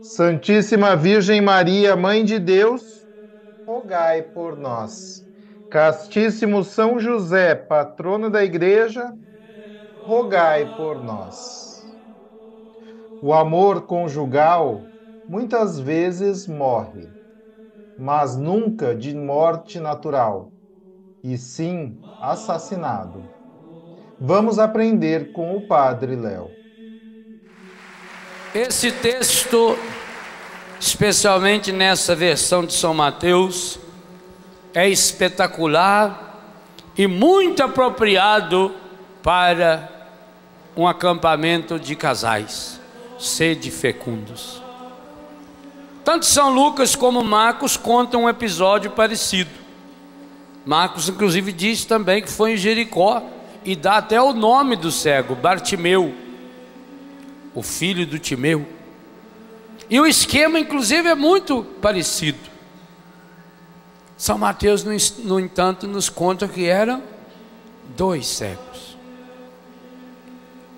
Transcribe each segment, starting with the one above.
Santíssima Virgem Maria, Mãe de Deus, rogai por nós. Castíssimo São José, patrono da Igreja, rogai por nós. O amor conjugal muitas vezes morre, mas nunca de morte natural, e sim assassinado. Vamos aprender com o Padre Léo. Esse texto, especialmente nessa versão de São Mateus, é espetacular e muito apropriado para um acampamento de casais, sede fecundos. Tanto São Lucas como Marcos contam um episódio parecido. Marcos, inclusive, diz também que foi em Jericó e dá até o nome do cego, Bartimeu o filho do Timeu. E o esquema, inclusive, é muito parecido. São Mateus, no, entanto, nos conta que eram dois cegos.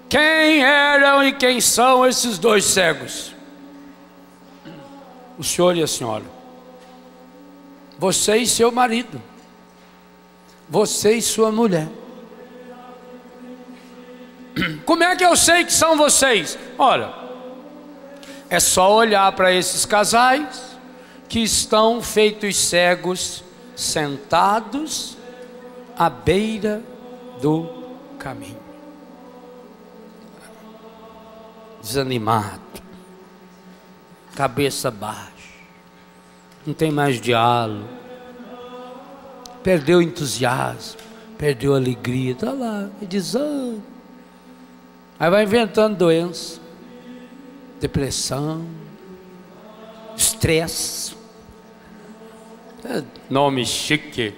Quem eram e quem são esses dois cegos? O senhor e a senhora. Você e seu marido. Você e sua mulher. Como é que eu sei que são vocês? Ora, é só olhar para esses casais que estão feitos cegos, sentados à beira do caminho. Desanimado, cabeça baixa, não tem mais diálogo, perdeu entusiasmo, perdeu alegria, está lá, desânimo. Aí vai inventando doença, depressão, estresse. É nome chique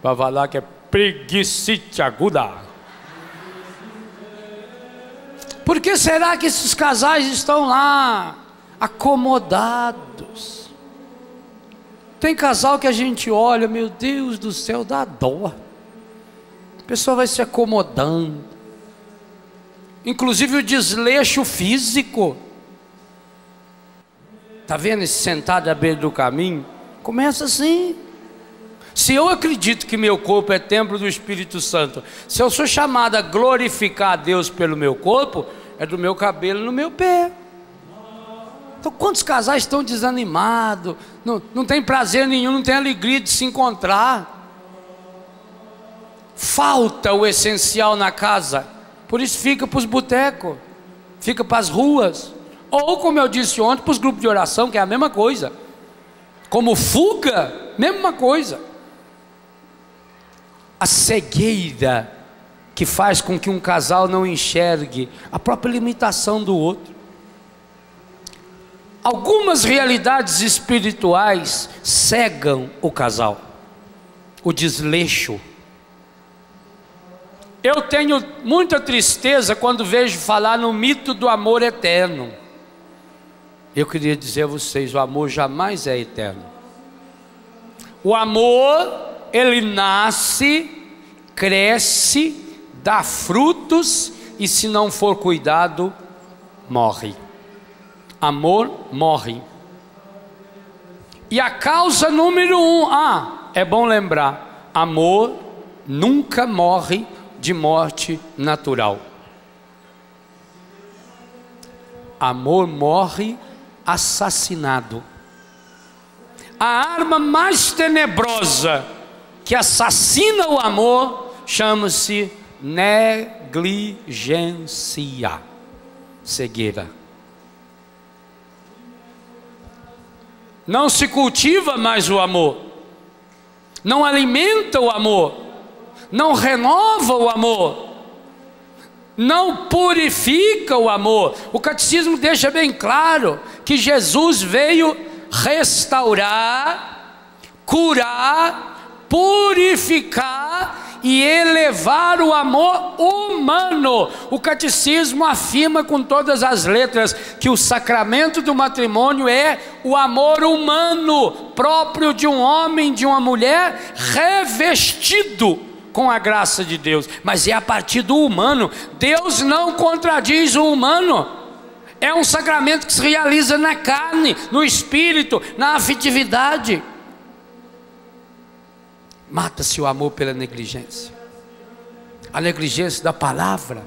para falar que é preguiçite aguda. Por que será que esses casais estão lá acomodados? Tem casal que a gente olha, meu Deus do céu, dá dó. A pessoa vai se acomodando inclusive o desleixo físico. Está vendo esse sentado à beira do caminho? Começa assim. Se eu acredito que meu corpo é templo do Espírito Santo, se eu sou chamado a glorificar a Deus pelo meu corpo, é do meu cabelo no meu pé. Então, quantos casais estão desanimados, não, não tem prazer nenhum, não tem alegria de se encontrar? Falta o essencial na casa por isso fica para os botecos, fica para as ruas. Ou, como eu disse ontem, para os grupos de oração, que é a mesma coisa. Como fuga, mesma coisa. A cegueira que faz com que um casal não enxergue a própria limitação do outro. Algumas realidades espirituais cegam o casal. O desleixo eu tenho muita tristeza quando vejo falar no mito do amor eterno. Eu queria dizer a vocês: o amor jamais é eterno. O amor, ele nasce, cresce, dá frutos e, se não for cuidado, morre. Amor morre. E a causa número um, ah, é bom lembrar: amor nunca morre de morte natural. Amor morre assassinado. a arma mais tenebrosa que assassina o amor chama-se negligência, cegueira. Não se cultiva mais o amor, não alimenta o amor, não renova o amor, não purifica o amor. O catecismo deixa bem claro que Jesus veio restaurar, curar, purificar e elevar o amor humano. O catecismo afirma com todas as letras que o sacramento do matrimônio é o amor humano próprio de um homem, de uma mulher, revestido com a graça de Deus, mas é a partir do humano. Deus não contradiz o humano. É um sacramento que se realiza na carne, no espírito, na afetividade. Mata-se o amor pela negligência. A negligência da palavra,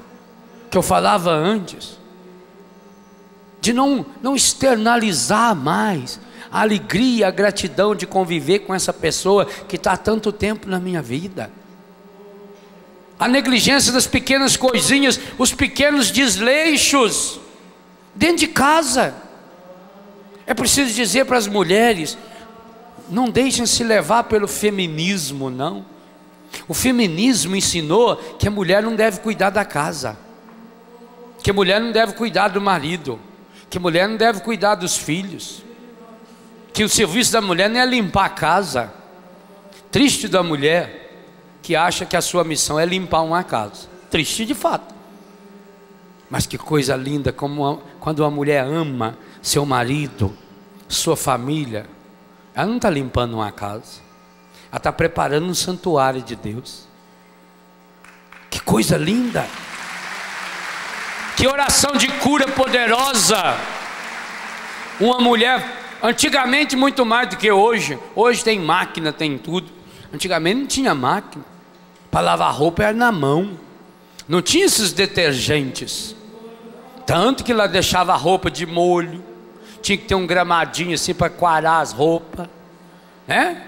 que eu falava antes, de não, não externalizar mais a alegria, a gratidão de conviver com essa pessoa que está há tanto tempo na minha vida. A negligência das pequenas coisinhas, os pequenos desleixos, dentro de casa. É preciso dizer para as mulheres: não deixem se levar pelo feminismo, não. O feminismo ensinou que a mulher não deve cuidar da casa, que a mulher não deve cuidar do marido, que a mulher não deve cuidar dos filhos, que o serviço da mulher não é limpar a casa. Triste da mulher que acha que a sua missão é limpar uma casa. Triste de fato. Mas que coisa linda como uma, quando uma mulher ama seu marido, sua família, ela não está limpando uma casa, ela está preparando um santuário de Deus. Que coisa linda! Que oração de cura poderosa! Uma mulher, antigamente muito mais do que hoje, hoje tem máquina, tem tudo. Antigamente não tinha máquina, para lavar roupa era na mão, não tinha esses detergentes. Tanto que ela deixava a roupa de molho, tinha que ter um gramadinho assim para quarar as roupas, né?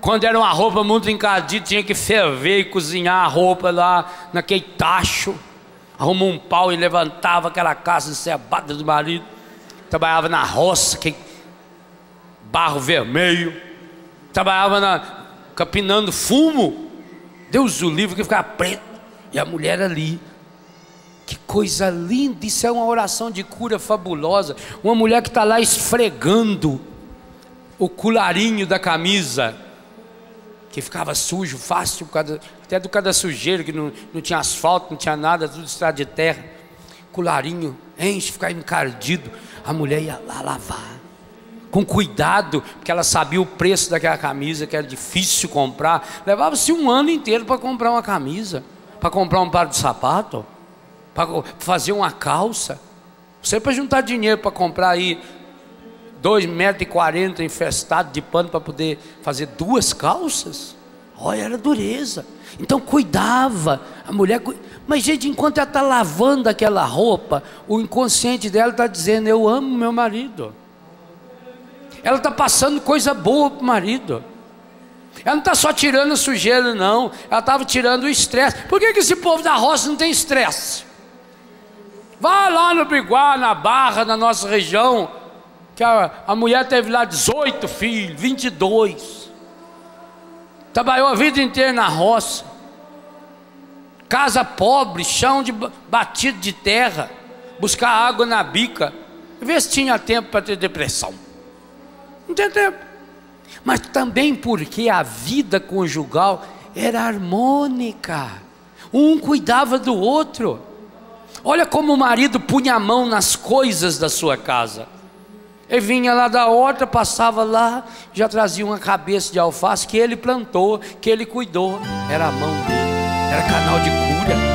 Quando era uma roupa muito encadida, tinha que ferver e cozinhar a roupa lá naquele tacho. Arrumou um pau e levantava aquela casa encebada do marido. Trabalhava na roça, que barro vermelho. Trabalhava na, capinando fumo. Deus o livre que ficava preto. E a mulher ali, que coisa linda, isso é uma oração de cura fabulosa. Uma mulher que está lá esfregando o colarinho da camisa, que ficava sujo, fácil, até do cada sujeira, que não, não tinha asfalto, não tinha nada, tudo estrada de terra. Colarinho, enche, ficava encardido. A mulher ia lá lavar. Com cuidado, porque ela sabia o preço daquela camisa, que era difícil comprar. Levava-se um ano inteiro para comprar uma camisa, para comprar um par de sapato para fazer uma calça. Você para juntar dinheiro para comprar aí dois metros quarenta infestado de pano para poder fazer duas calças. Olha, era dureza. Então cuidava. A mulher. Mas, gente, enquanto ela está lavando aquela roupa, o inconsciente dela está dizendo: Eu amo meu marido. Ela está passando coisa boa para o marido. Ela não está só tirando a sujeira, não. Ela estava tirando o estresse. Por que, que esse povo da roça não tem estresse? Vá lá no Biguá, na Barra, na nossa região, que a, a mulher teve lá 18 filhos, 22. Trabalhou a vida inteira na roça. Casa pobre, chão de batido de terra, buscar água na bica. Vê se tinha tempo para ter depressão. Não tem tempo. Mas também porque a vida conjugal era harmônica. Um cuidava do outro. Olha como o marido punha a mão nas coisas da sua casa. Ele vinha lá da horta, passava lá, já trazia uma cabeça de alface que ele plantou, que ele cuidou. Era a mão dele, era canal de cura.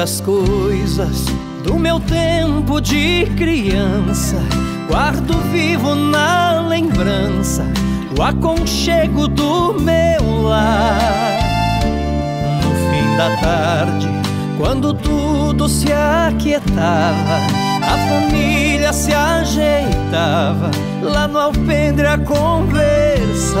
Quantas coisas do meu tempo de criança guardo vivo na lembrança o aconchego do meu lar. No fim da tarde, quando tudo se aquietava, a família se ajeitava lá no alpendre a conversar.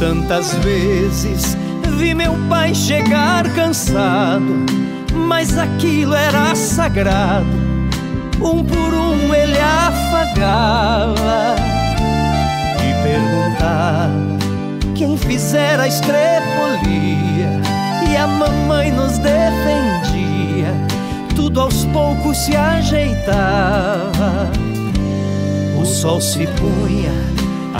Tantas vezes vi meu pai chegar cansado, mas aquilo era sagrado. Um por um ele afagava e perguntava quem fizera a estrepolia. E a mamãe nos defendia, tudo aos poucos se ajeitava. O sol se punha,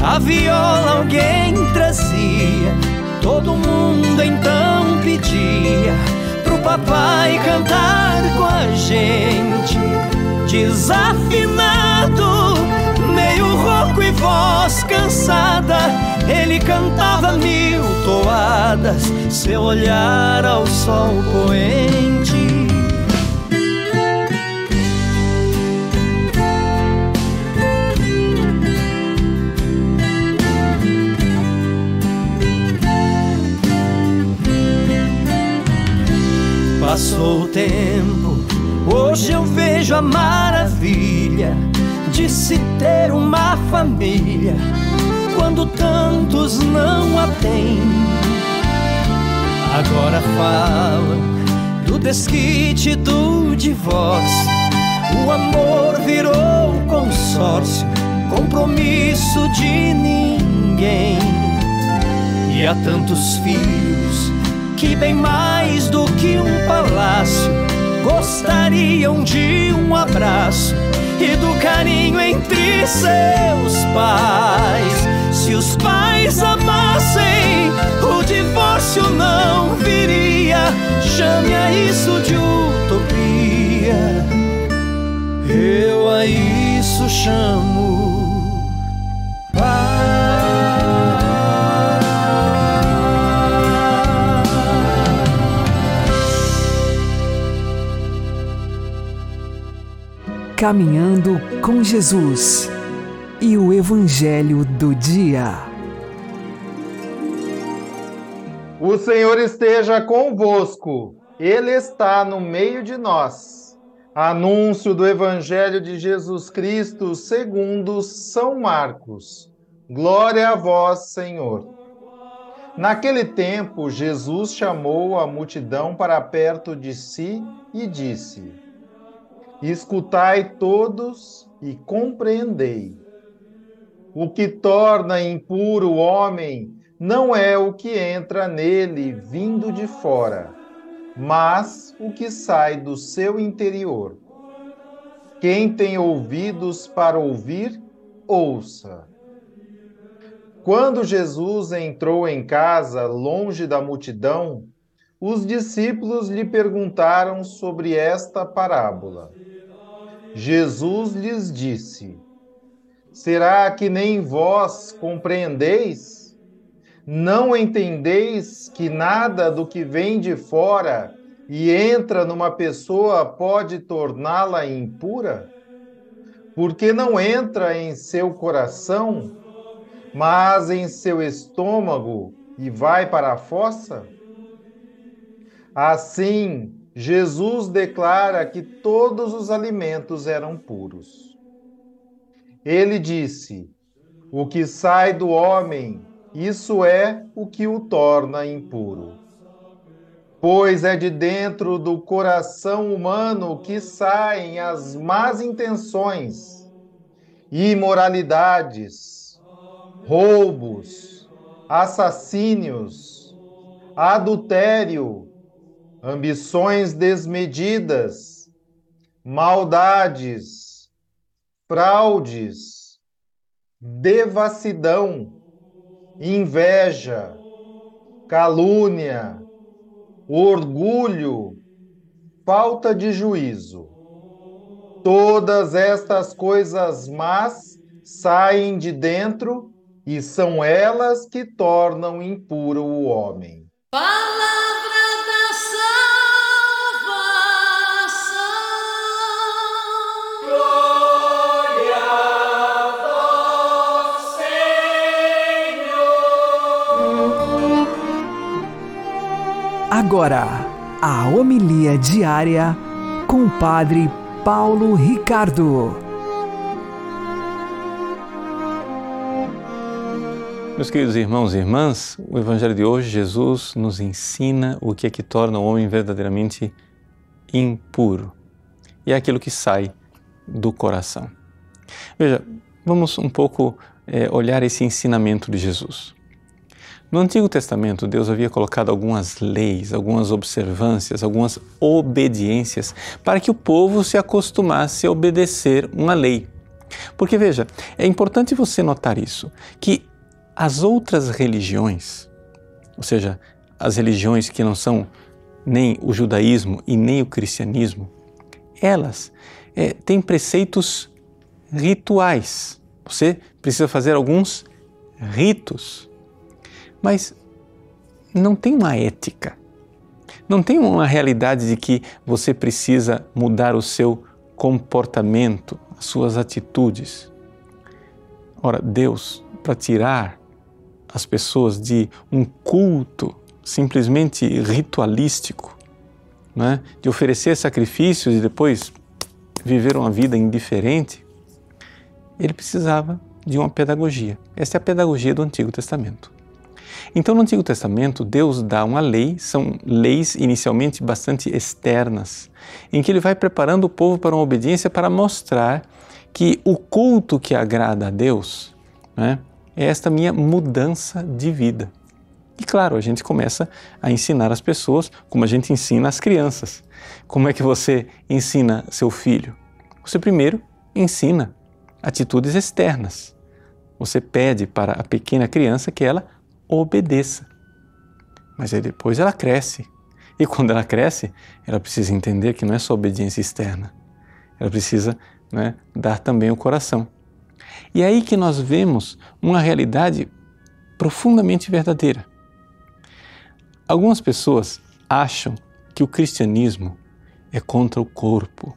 a viola alguém trazia Todo mundo então pedia pro papai cantar com a gente. Desafinado, meio rouco e voz cansada, ele cantava mil toadas, seu olhar ao sol poente. Passou o tempo, hoje eu vejo a maravilha de se ter uma família quando tantos não a têm. Agora falam do desquite do divórcio. O amor virou consórcio, compromisso de ninguém. E há tantos filhos que bem mais do que um palácio gostariam de um abraço e do carinho entre seus pais. Se os pais amassem, o divórcio não viria. Chame a isso de utopia. Eu a isso chamo Caminhando com Jesus e o Evangelho do Dia. O Senhor esteja convosco, Ele está no meio de nós. Anúncio do Evangelho de Jesus Cristo segundo São Marcos. Glória a vós, Senhor. Naquele tempo, Jesus chamou a multidão para perto de si e disse: Escutai todos e compreendei. O que torna impuro o homem não é o que entra nele vindo de fora, mas o que sai do seu interior. Quem tem ouvidos para ouvir, ouça. Quando Jesus entrou em casa, longe da multidão, os discípulos lhe perguntaram sobre esta parábola. Jesus lhes disse: Será que nem vós compreendeis? Não entendeis que nada do que vem de fora e entra numa pessoa pode torná-la impura? Porque não entra em seu coração, mas em seu estômago e vai para a fossa? Assim, Jesus declara que todos os alimentos eram puros. Ele disse: O que sai do homem, isso é o que o torna impuro. Pois é de dentro do coração humano que saem as más intenções, imoralidades, roubos, assassínios, adultério, ambições desmedidas, maldades, fraudes, devassidão, inveja, calúnia, orgulho, falta de juízo. Todas estas coisas más saem de dentro e são elas que tornam impuro o homem. Palavra Agora, a homilia diária com o Padre Paulo Ricardo. Meus queridos irmãos e irmãs, o Evangelho de hoje, Jesus nos ensina o que é que torna o homem verdadeiramente impuro. E é aquilo que sai do coração. Veja, vamos um pouco é, olhar esse ensinamento de Jesus. No Antigo Testamento, Deus havia colocado algumas leis, algumas observâncias, algumas obediências para que o povo se acostumasse a obedecer uma lei. Porque veja, é importante você notar isso, que as outras religiões, ou seja, as religiões que não são nem o judaísmo e nem o cristianismo, elas é, têm preceitos rituais. Você precisa fazer alguns ritos, mas não tem uma ética, não tem uma realidade de que você precisa mudar o seu comportamento, as suas atitudes. Ora, Deus, para tirar as pessoas de um culto simplesmente ritualístico, né? de oferecer sacrifícios e depois viver uma vida indiferente, ele precisava de uma pedagogia. Essa é a pedagogia do Antigo Testamento. Então, no Antigo Testamento, Deus dá uma lei, são leis inicialmente bastante externas, em que ele vai preparando o povo para uma obediência para mostrar que o culto que agrada a Deus né, é esta minha mudança de vida. E claro, a gente começa a ensinar as pessoas como a gente ensina as crianças. Como é que você ensina seu filho? Você primeiro ensina atitudes externas. Você pede para a pequena criança que ela obedeça. Mas aí depois ela cresce. E quando ela cresce, ela precisa entender que não é só obediência externa. Ela precisa né, dar também o coração. E é aí que nós vemos uma realidade profundamente verdadeira. Algumas pessoas acham que o cristianismo é contra o corpo,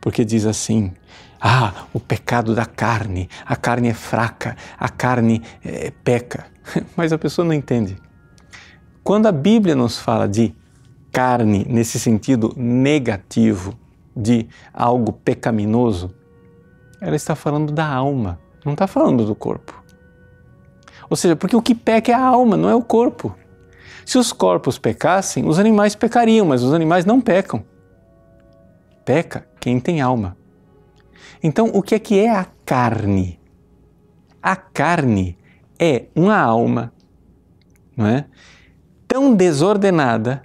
porque diz assim: ah, o pecado da carne, a carne é fraca, a carne é, peca. Mas a pessoa não entende. Quando a Bíblia nos fala de carne nesse sentido negativo, de algo pecaminoso, ela está falando da alma, não está falando do corpo. Ou seja, porque o que peca é a alma, não é o corpo. Se os corpos pecassem, os animais pecariam, mas os animais não pecam. Peca quem tem alma. Então, o que é que é a carne? A carne é uma alma, não é? Tão desordenada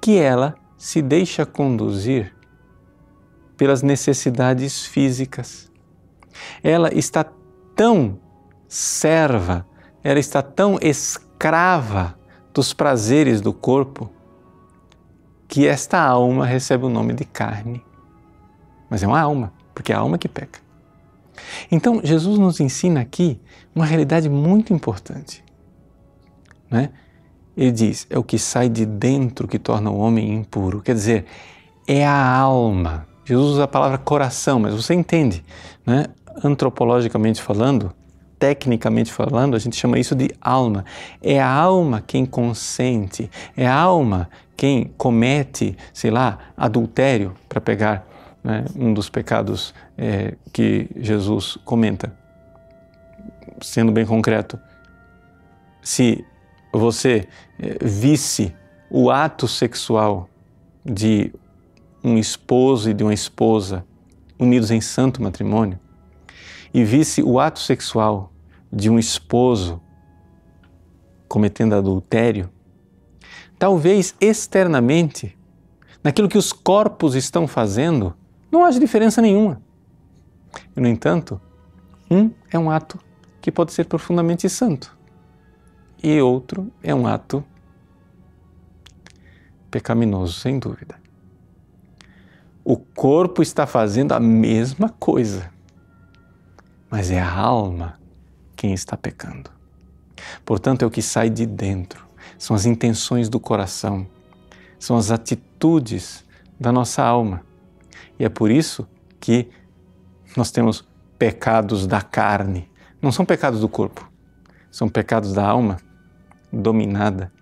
que ela se deixa conduzir pelas necessidades físicas. Ela está tão serva, ela está tão escrava dos prazeres do corpo que esta alma recebe o nome de carne. Mas é uma alma, porque é a alma que peca. Então, Jesus nos ensina aqui uma realidade muito importante. Né? Ele diz: é o que sai de dentro que torna o homem impuro. Quer dizer, é a alma. Jesus usa a palavra coração, mas você entende, né? antropologicamente falando, tecnicamente falando, a gente chama isso de alma. É a alma quem consente, é a alma quem comete, sei lá, adultério, para pegar né, um dos pecados é, que Jesus comenta. Sendo bem concreto, se você é, visse o ato sexual de um esposo e de uma esposa unidos em santo matrimônio, e visse o ato sexual de um esposo cometendo adultério, talvez externamente, naquilo que os corpos estão fazendo, não haja diferença nenhuma. No entanto, um é um ato que pode ser profundamente santo e outro é um ato pecaminoso, sem dúvida. O corpo está fazendo a mesma coisa, mas é a alma quem está pecando. Portanto, é o que sai de dentro, são as intenções do coração, são as atitudes da nossa alma. E é por isso que nós temos pecados da carne. Não são pecados do corpo, são pecados da alma dominada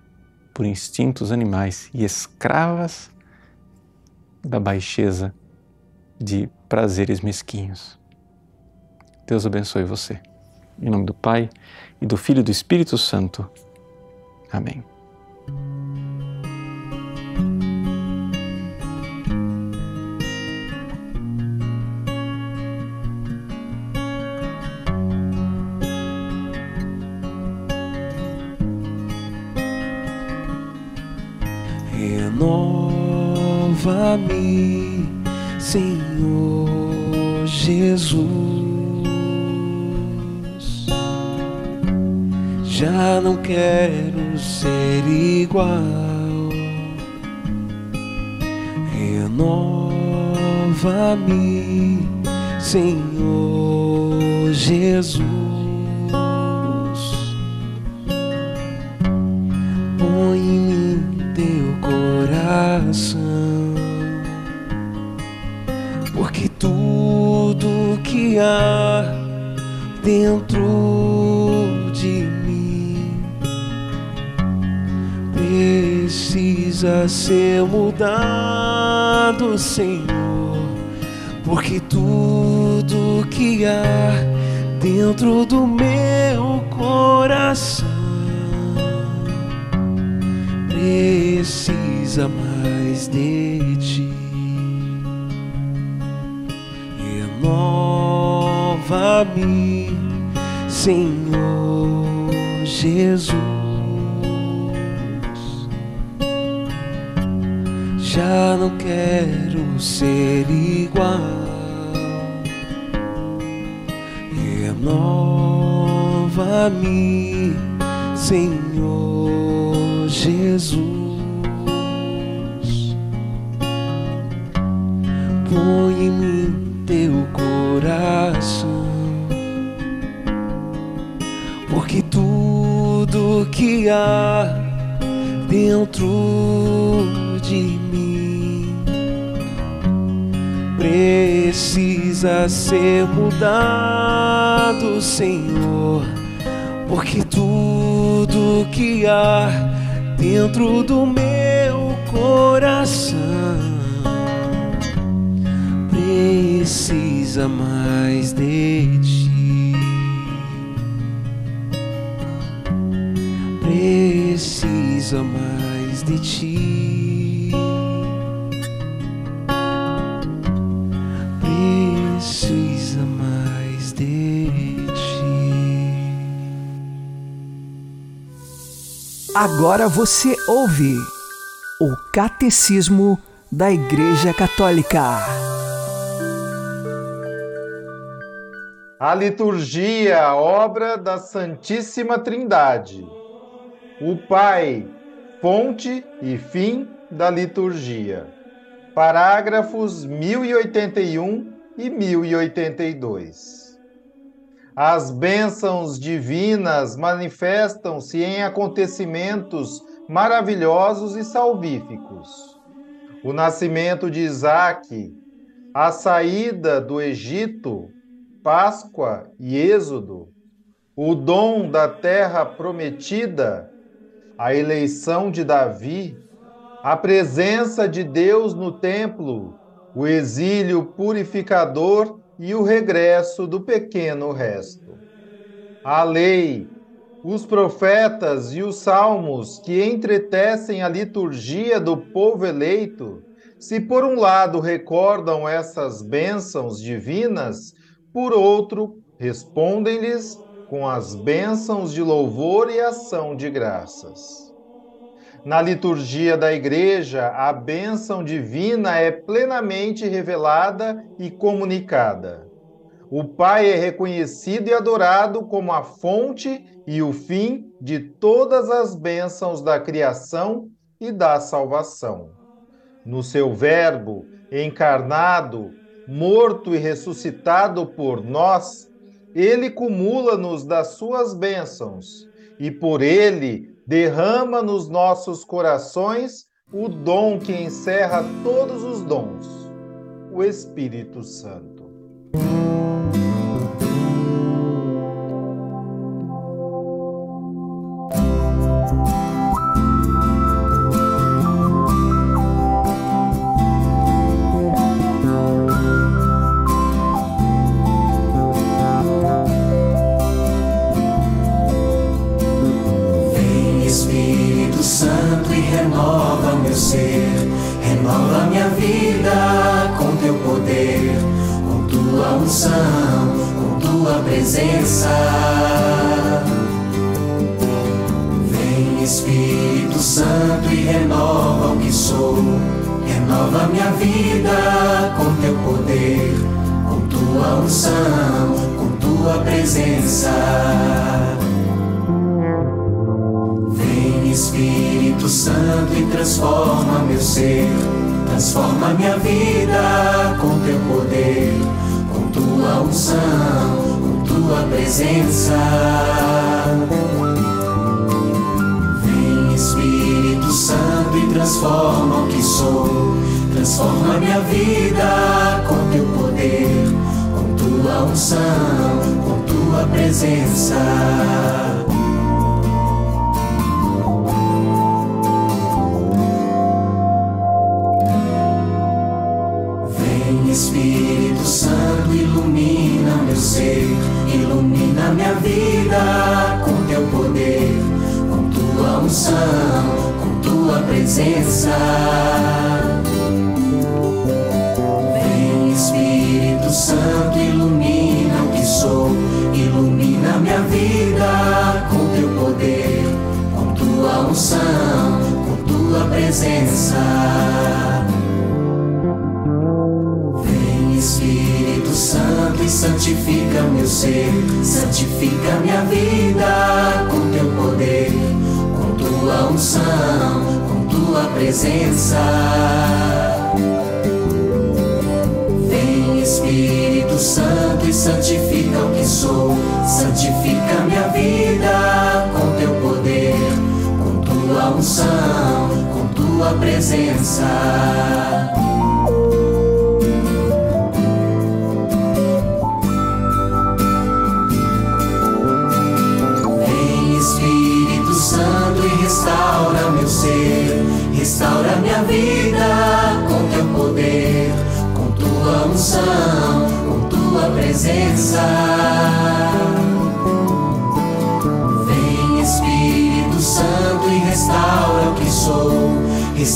por instintos animais e escravas da baixeza de prazeres mesquinhos. Deus abençoe você. Em nome do Pai e do Filho e do Espírito Santo. Amém. Ser igual. Renova-me, Senhor Jesus. Põe em mim teu coração, porque tudo que há dentro precisa ser mudado, Senhor, porque tudo que há dentro do meu coração precisa mais de ti. Renova-me, Senhor Jesus. Já não quero ser igual. Renova-me, Senhor Jesus. Põe em mim teu coração, porque tudo que há dentro de mim precisa ser mudado, Senhor porque tudo que há dentro do meu coração precisa mais de ti. Precisa mais de ti. Agora você ouve o Catecismo da Igreja Católica. A liturgia, obra da Santíssima Trindade. O Pai, fonte e fim da liturgia. Parágrafos 1081 e 1082. As bênçãos divinas manifestam-se em acontecimentos maravilhosos e salvíficos. O nascimento de Isaque, a saída do Egito, Páscoa e Êxodo, o dom da terra prometida, a eleição de Davi, a presença de Deus no templo, o exílio purificador e o regresso do pequeno resto. A lei, os profetas e os salmos que entretecem a liturgia do povo eleito, se por um lado recordam essas bênçãos divinas, por outro, respondem-lhes com as bênçãos de louvor e ação de graças. Na liturgia da Igreja, a bênção divina é plenamente revelada e comunicada. O Pai é reconhecido e adorado como a fonte e o fim de todas as bênçãos da criação e da salvação. No seu Verbo, encarnado, morto e ressuscitado por nós, ele cumula-nos das suas bênçãos e por ele derrama nos nossos corações o dom que encerra todos os dons, o Espírito Santo. Unção, com tua presença. Vem Espírito Santo, ilumina meu ser Ilumina minha vida com teu poder, com tua unção, com tua presença. Ser, santifica minha vida com teu poder, com tua unção, com tua presença. Vem Espírito Santo e santifica o que sou, santifica minha vida com teu poder, com tua unção, com tua presença.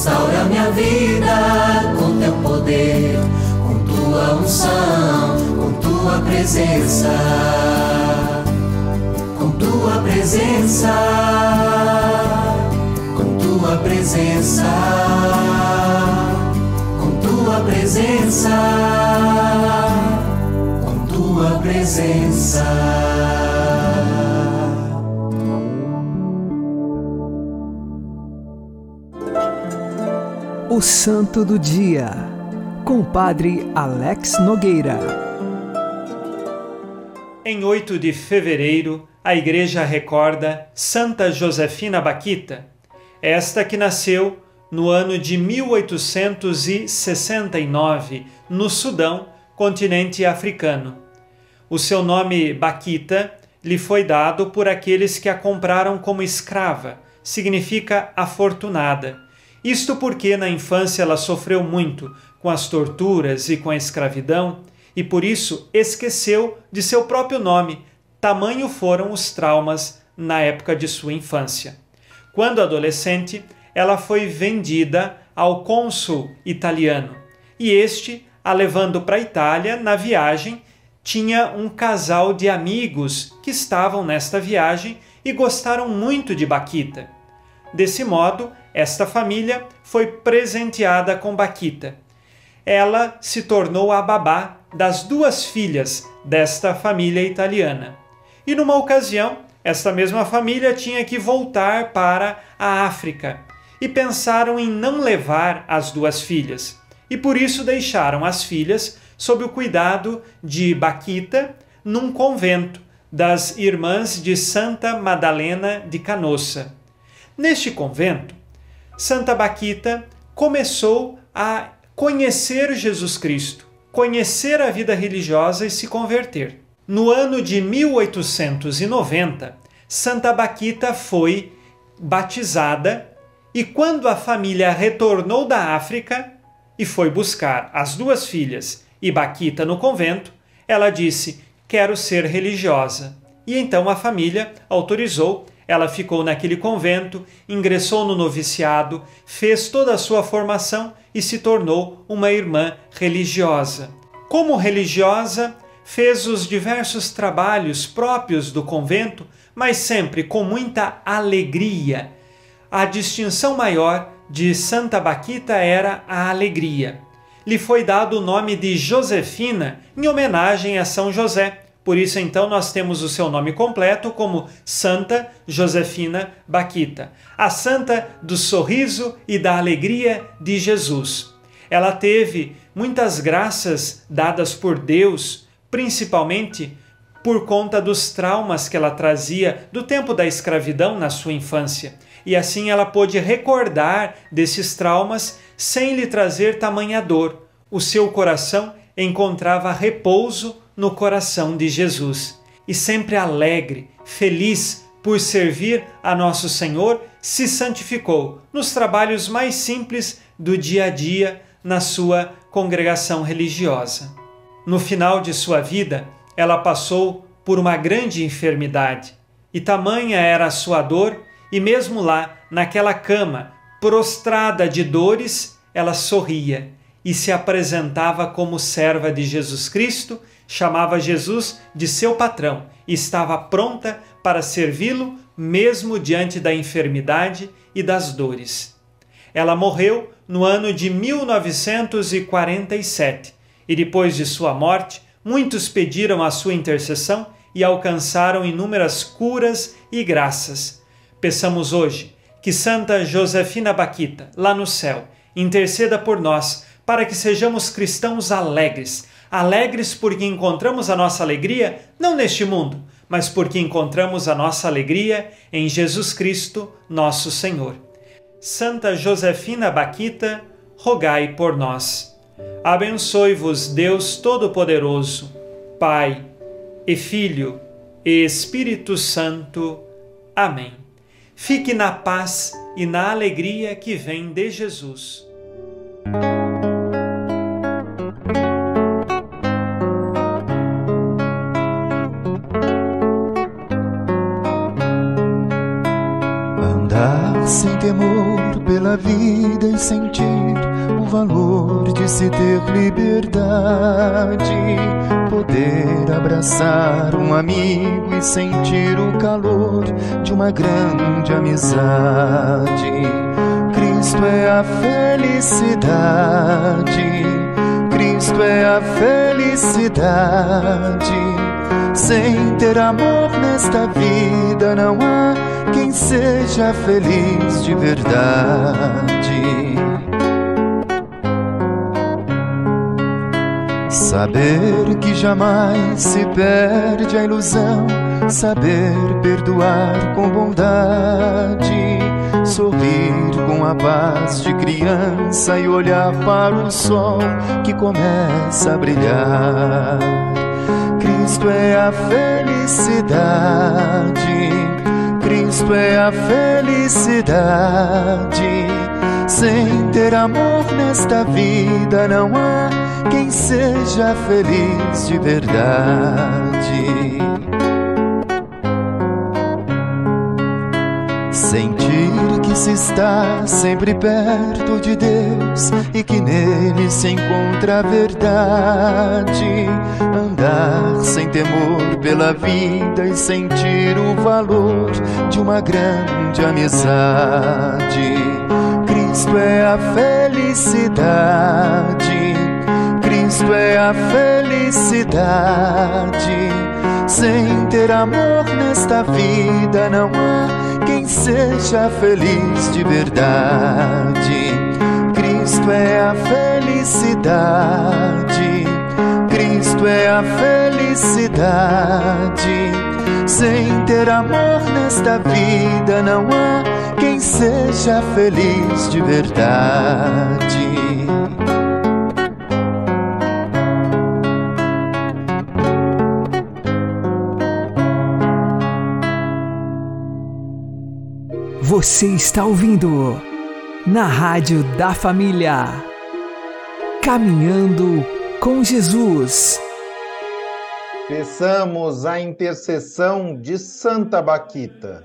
Restaura minha vida com teu poder, com tua unção, com tua presença. Com tua presença tua presença, com tua presença, com tua presença. O Santo do Dia, com o Padre Alex Nogueira. Em 8 de fevereiro, a Igreja recorda Santa Josefina Baquita esta que nasceu no ano de 1869 no Sudão, continente africano. O seu nome Baquita lhe foi dado por aqueles que a compraram como escrava, significa afortunada. Isto porque na infância ela sofreu muito com as torturas e com a escravidão e por isso esqueceu de seu próprio nome, tamanho foram os traumas na época de sua infância. Quando adolescente, ela foi vendida ao cônsul italiano e este, a levando para a Itália na viagem, tinha um casal de amigos que estavam nesta viagem e gostaram muito de Baquita. Desse modo, esta família foi presenteada com Baquita. Ela se tornou a babá das duas filhas desta família italiana. E numa ocasião, esta mesma família tinha que voltar para a África e pensaram em não levar as duas filhas. E por isso deixaram as filhas sob o cuidado de Baquita num convento das Irmãs de Santa Madalena de Canossa. Neste convento, Santa Baquita começou a conhecer Jesus Cristo, conhecer a vida religiosa e se converter. No ano de 1890, Santa Baquita foi batizada e quando a família retornou da África e foi buscar as duas filhas e Baquita no convento, ela disse: Quero ser religiosa. E então a família autorizou. Ela ficou naquele convento, ingressou no noviciado, fez toda a sua formação e se tornou uma irmã religiosa. Como religiosa, fez os diversos trabalhos próprios do convento, mas sempre com muita alegria. A distinção maior de Santa Baquita era a alegria. Lhe foi dado o nome de Josefina em homenagem a São José. Por isso, então, nós temos o seu nome completo como Santa Josefina Baquita, a santa do sorriso e da alegria de Jesus. Ela teve muitas graças dadas por Deus, principalmente por conta dos traumas que ela trazia do tempo da escravidão na sua infância. E assim ela pôde recordar desses traumas sem lhe trazer tamanha dor. O seu coração encontrava repouso no coração de Jesus. E sempre alegre, feliz por servir a nosso Senhor, se santificou nos trabalhos mais simples do dia a dia na sua congregação religiosa. No final de sua vida, ela passou por uma grande enfermidade, e tamanha era a sua dor, e mesmo lá, naquela cama, prostrada de dores, ela sorria e se apresentava como serva de Jesus Cristo, chamava Jesus de seu patrão e estava pronta para servi-lo mesmo diante da enfermidade e das dores. Ela morreu no ano de 1947 e depois de sua morte, muitos pediram a sua intercessão e alcançaram inúmeras curas e graças. Peçamos hoje que Santa Josefina Baquita, lá no céu, interceda por nós para que sejamos cristãos alegres. Alegres porque encontramos a nossa alegria não neste mundo, mas porque encontramos a nossa alegria em Jesus Cristo, nosso Senhor. Santa Josefina Baquita, rogai por nós. Abençoe-vos Deus Todo-Poderoso, Pai e Filho e Espírito Santo. Amém. Fique na paz e na alegria que vem de Jesus. Sem temor pela vida e sentir o valor de se ter liberdade, poder abraçar um amigo e sentir o calor de uma grande amizade. Cristo é a felicidade, Cristo é a felicidade. Sem ter amor nesta vida não há quem seja feliz de verdade. Saber que jamais se perde a ilusão, saber perdoar com bondade, sorrir com a paz de criança e olhar para o sol que começa a brilhar. Cristo é a felicidade, É a felicidade. Sem ter amor nesta vida não há quem seja feliz de verdade. Está sempre perto de Deus e que nele se encontra a verdade. Andar sem temor pela vida e sentir o valor de uma grande amizade. Cristo é a felicidade. Cristo é a felicidade. Sem ter amor nesta vida não há seja feliz de verdade. Cristo é a felicidade. Cristo é a felicidade. Sem ter amor nesta vida não há quem seja feliz de verdade. Você está ouvindo na Rádio da Família. Caminhando com Jesus. Peçamos a intercessão de Santa Baquita.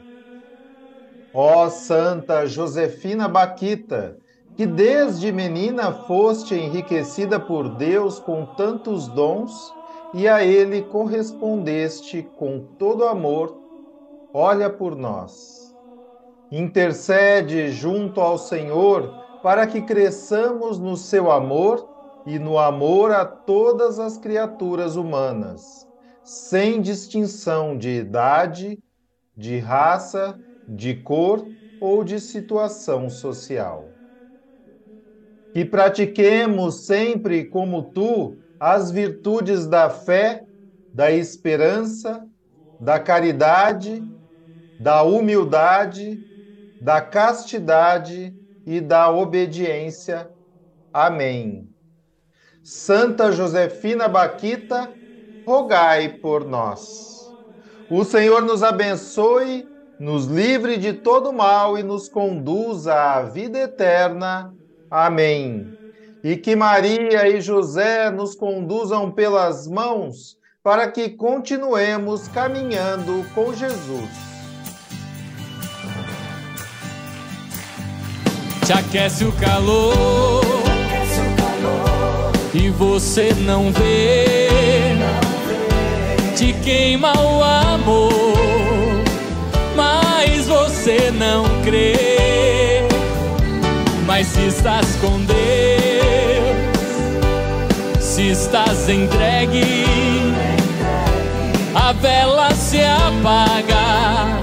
Ó Santa Josefina Baquita, que desde menina foste enriquecida por Deus com tantos dons e a Ele correspondeste com todo amor, olha por nós. Intercede junto ao Senhor para que cresçamos no seu amor e no amor a todas as criaturas humanas, sem distinção de idade, de raça, de cor ou de situação social. Que pratiquemos sempre como tu as virtudes da fé, da esperança, da caridade, da humildade, da castidade e da obediência. Amém. Santa Josefina Baquita, rogai por nós. O Senhor nos abençoe, nos livre de todo mal e nos conduza à vida eterna. Amém. E que Maria e José nos conduzam pelas mãos para que continuemos caminhando com Jesus. Te aquece o calor, e você não vê, te queima o amor, mas você não crê. Mas se estás com Deus, se estás entregue, a vela se apaga,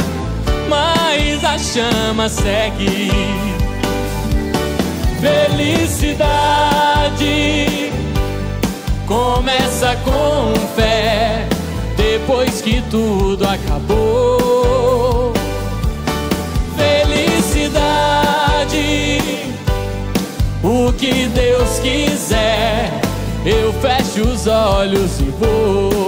mas a chama segue Felicidade começa com fé, depois que tudo acabou. Felicidade, o que Deus quiser, eu fecho os olhos e vou.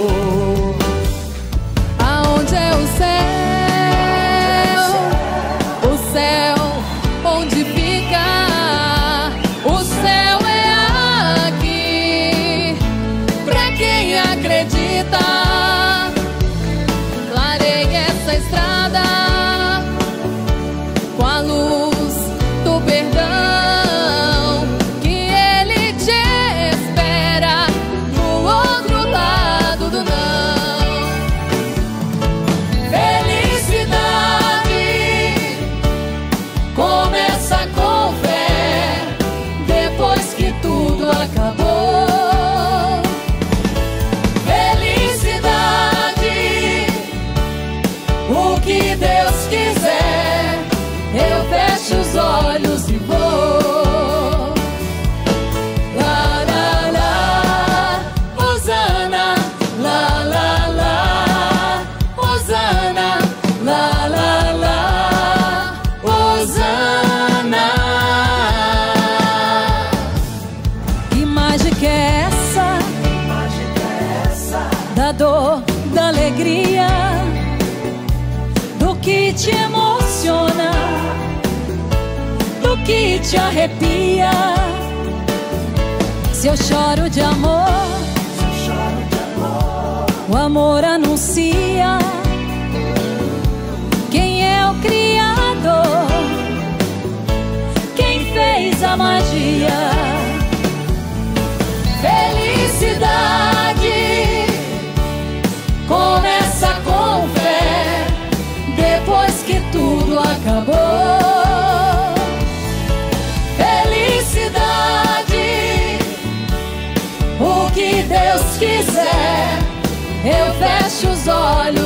Quiser,